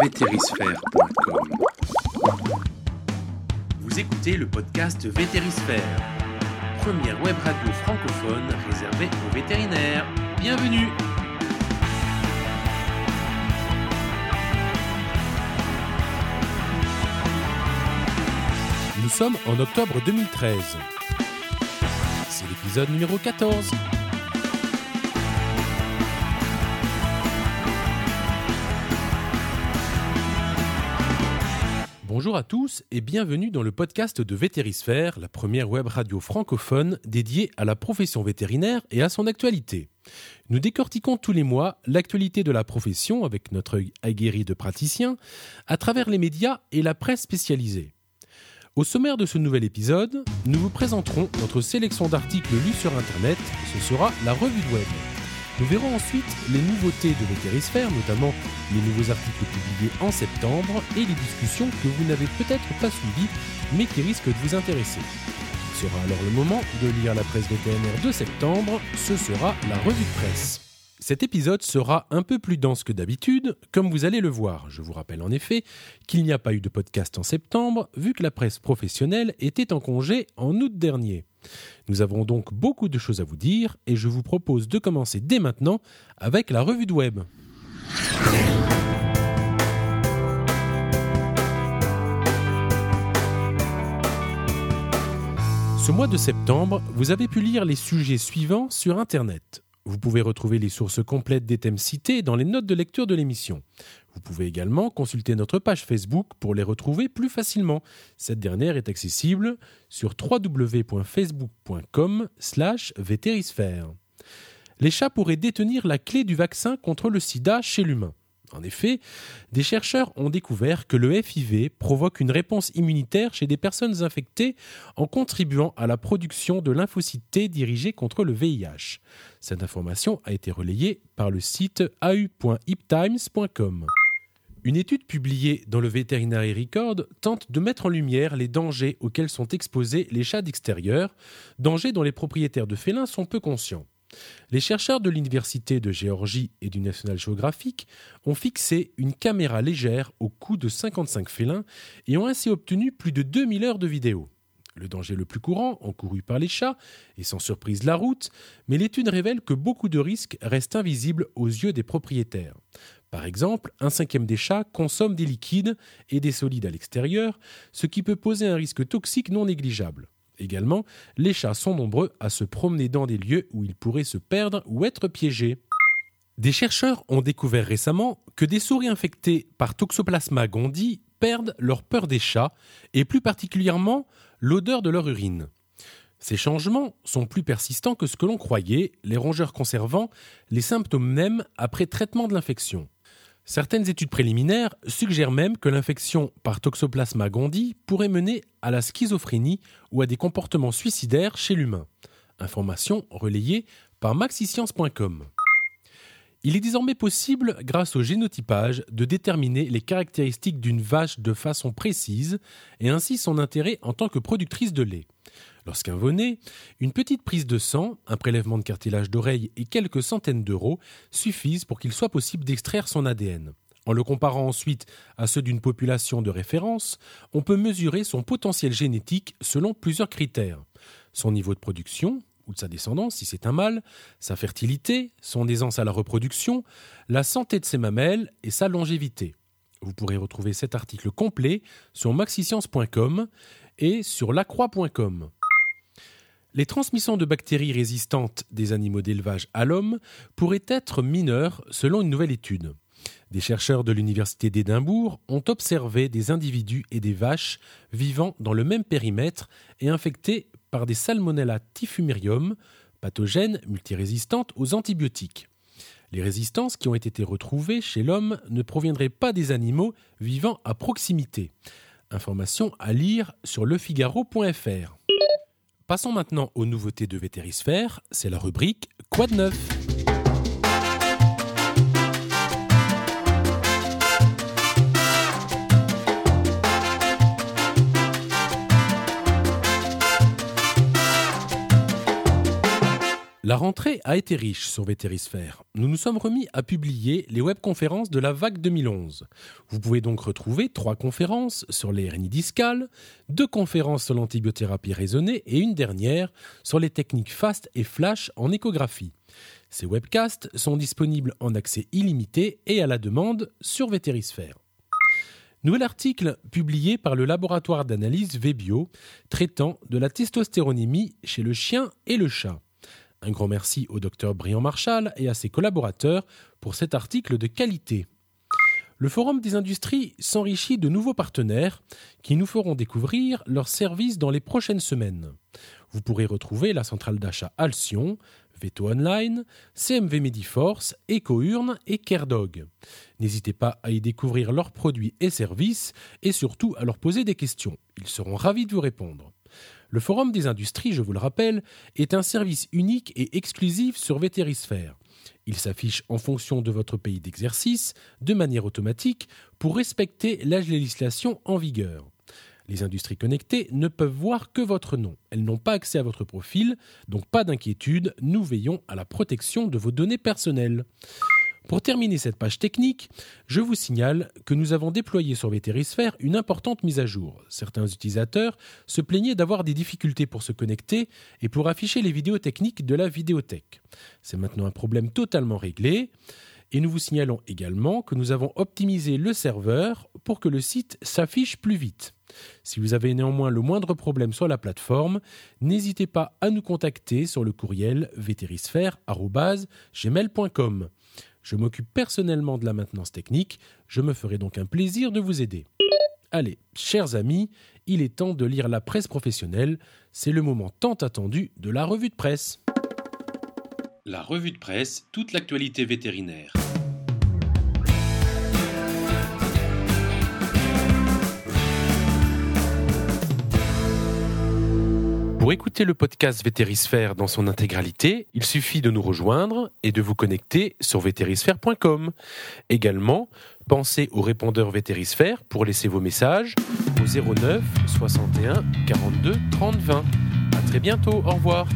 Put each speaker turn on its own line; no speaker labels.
vétérisphère.com. Vous écoutez le podcast Vétérisphère, première web radio francophone réservée aux vétérinaires. Bienvenue
Nous sommes en octobre 2013. C'est l'épisode numéro 14. Bonjour à tous et bienvenue dans le podcast de Vétérisphère, la première web radio francophone dédiée à la profession vétérinaire et à son actualité. Nous décortiquons tous les mois l'actualité de la profession avec notre œil aguerri de praticien à travers les médias et la presse spécialisée. Au sommaire de ce nouvel épisode, nous vous présenterons notre sélection d'articles lus sur Internet, ce sera la revue de web. Nous verrons ensuite les nouveautés de Vétérisphère, notamment les nouveaux articles publiés en septembre et les discussions que vous n'avez peut-être pas suivies, mais qui risquent de vous intéresser. Ce sera alors le moment de lire la presse vétérinaire de septembre, ce sera la revue de presse. Cet épisode sera un peu plus dense que d'habitude, comme vous allez le voir. Je vous rappelle en effet qu'il n'y a pas eu de podcast en septembre, vu que la presse professionnelle était en congé en août dernier. Nous avons donc beaucoup de choses à vous dire, et je vous propose de commencer dès maintenant avec la revue de web. Ce mois de septembre, vous avez pu lire les sujets suivants sur Internet. Vous pouvez retrouver les sources complètes des thèmes cités dans les notes de lecture de l'émission. Vous pouvez également consulter notre page Facebook pour les retrouver plus facilement. Cette dernière est accessible sur www.facebook.com slash vétérisphère. Les chats pourraient détenir la clé du vaccin contre le sida chez l'humain. En effet, des chercheurs ont découvert que le FIV provoque une réponse immunitaire chez des personnes infectées en contribuant à la production de lymphocytes T dirigés contre le VIH. Cette information a été relayée par le site au.iptimes.com. Une étude publiée dans le Veterinary Record tente de mettre en lumière les dangers auxquels sont exposés les chats d'extérieur, dangers dont les propriétaires de félins sont peu conscients. Les chercheurs de l'Université de Géorgie et du National Geographic ont fixé une caméra légère au cou de 55 félins et ont ainsi obtenu plus de 2000 heures de vidéo. Le danger le plus courant, encouru par les chats, est sans surprise la route, mais l'étude révèle que beaucoup de risques restent invisibles aux yeux des propriétaires. Par exemple, un cinquième des chats consomme des liquides et des solides à l'extérieur, ce qui peut poser un risque toxique non négligeable. Également, les chats sont nombreux à se promener dans des lieux où ils pourraient se perdre ou être piégés. Des chercheurs ont découvert récemment que des souris infectées par Toxoplasma gondii perdent leur peur des chats et plus particulièrement l'odeur de leur urine. Ces changements sont plus persistants que ce que l'on croyait, les rongeurs conservant les symptômes mêmes après traitement de l'infection. Certaines études préliminaires suggèrent même que l'infection par Toxoplasma gondii pourrait mener à la schizophrénie ou à des comportements suicidaires chez l'humain. Information relayée par maxiscience.com. Il est désormais possible, grâce au génotypage, de déterminer les caractéristiques d'une vache de façon précise et ainsi son intérêt en tant que productrice de lait. Lorsqu'un naît, une petite prise de sang, un prélèvement de cartilage d'oreille et quelques centaines d'euros suffisent pour qu'il soit possible d'extraire son ADN. En le comparant ensuite à ceux d'une population de référence, on peut mesurer son potentiel génétique selon plusieurs critères. Son niveau de production, ou de sa descendance si c'est un mâle, sa fertilité, son aisance à la reproduction, la santé de ses mamelles et sa longévité. Vous pourrez retrouver cet article complet sur maxiscience.com et sur lacroix.com. Les transmissions de bactéries résistantes des animaux d'élevage à l'homme pourraient être mineures selon une nouvelle étude. Des chercheurs de l'Université d'Édimbourg ont observé des individus et des vaches vivant dans le même périmètre et infectés par des Salmonella typhimurium, pathogènes multirésistantes aux antibiotiques. Les résistances qui ont été retrouvées chez l'homme ne proviendraient pas des animaux vivant à proximité. Information à lire sur lefigaro.fr. Passons maintenant aux nouveautés de Vétérisphère, c'est la rubrique Quoi de neuf? La rentrée a été riche sur Vétérisphère. Nous nous sommes remis à publier les webconférences de la vague 2011. Vous pouvez donc retrouver trois conférences sur les hernies discales, deux conférences sur l'antibiothérapie raisonnée et une dernière sur les techniques fast et flash en échographie. Ces webcasts sont disponibles en accès illimité et à la demande sur Vétérisphère. Nouvel article publié par le laboratoire d'analyse VBio traitant de la testostéronémie chez le chien et le chat. Un grand merci au docteur Brian Marshall et à ses collaborateurs pour cet article de qualité. Le Forum des industries s'enrichit de nouveaux partenaires qui nous feront découvrir leurs services dans les prochaines semaines. Vous pourrez retrouver la centrale d'achat Alcyon, Veto Online, CMV Mediforce, EcoUrne et CareDog. N'hésitez pas à y découvrir leurs produits et services et surtout à leur poser des questions. Ils seront ravis de vous répondre. Le Forum des industries, je vous le rappelle, est un service unique et exclusif sur Vétérisphère. Il s'affiche en fonction de votre pays d'exercice, de manière automatique, pour respecter la législation en vigueur. Les industries connectées ne peuvent voir que votre nom. Elles n'ont pas accès à votre profil, donc pas d'inquiétude, nous veillons à la protection de vos données personnelles. Pour terminer cette page technique, je vous signale que nous avons déployé sur Vétérisphère une importante mise à jour. Certains utilisateurs se plaignaient d'avoir des difficultés pour se connecter et pour afficher les vidéos techniques de la vidéothèque. C'est maintenant un problème totalement réglé. Et nous vous signalons également que nous avons optimisé le serveur pour que le site s'affiche plus vite. Si vous avez néanmoins le moindre problème sur la plateforme, n'hésitez pas à nous contacter sur le courriel vétérisphère.gmail.com. Je m'occupe personnellement de la maintenance technique, je me ferai donc un plaisir de vous aider. Allez, chers amis, il est temps de lire la presse professionnelle, c'est le moment tant attendu de la revue de presse.
La revue de presse, toute l'actualité vétérinaire.
Pour écouter le podcast Vétérisphère dans son intégralité, il suffit de nous rejoindre et de vous connecter sur vétérisphère.com. Également, pensez au répondeur Vétérisphère pour laisser vos messages au 09 61 42 30 20. À très bientôt, au revoir.